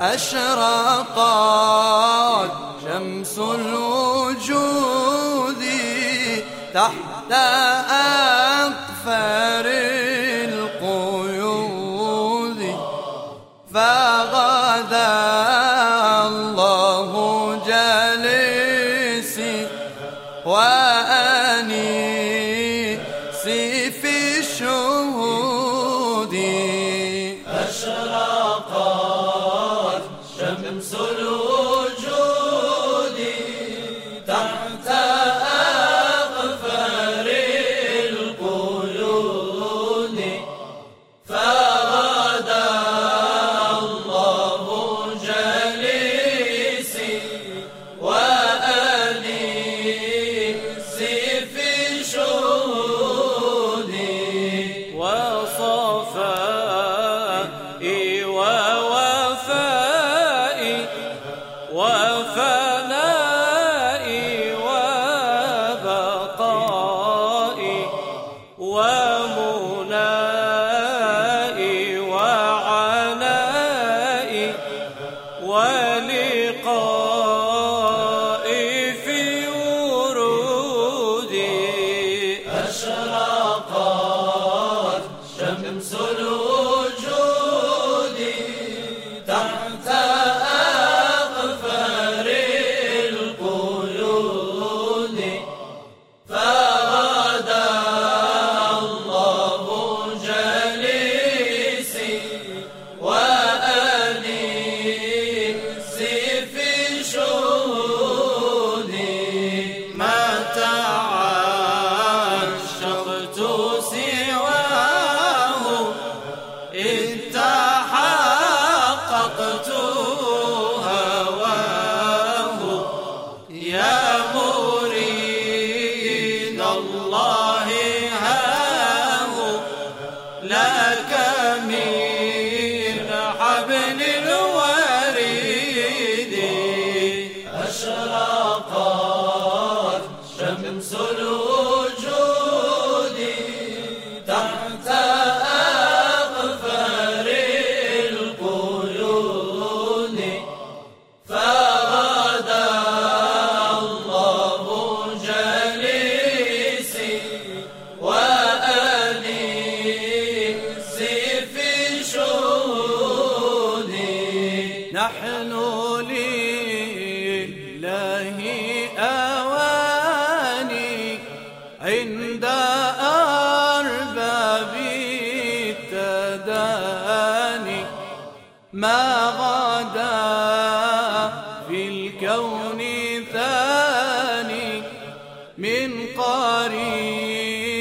أشرقت شمس الوجود تحت أقفار القيود فغدا أشرقت شمس الوجود تحت تحققت هواه يا مريد الله. نحن لله أواني عند أرباب التداني ما غدا في الكون ثاني من قريب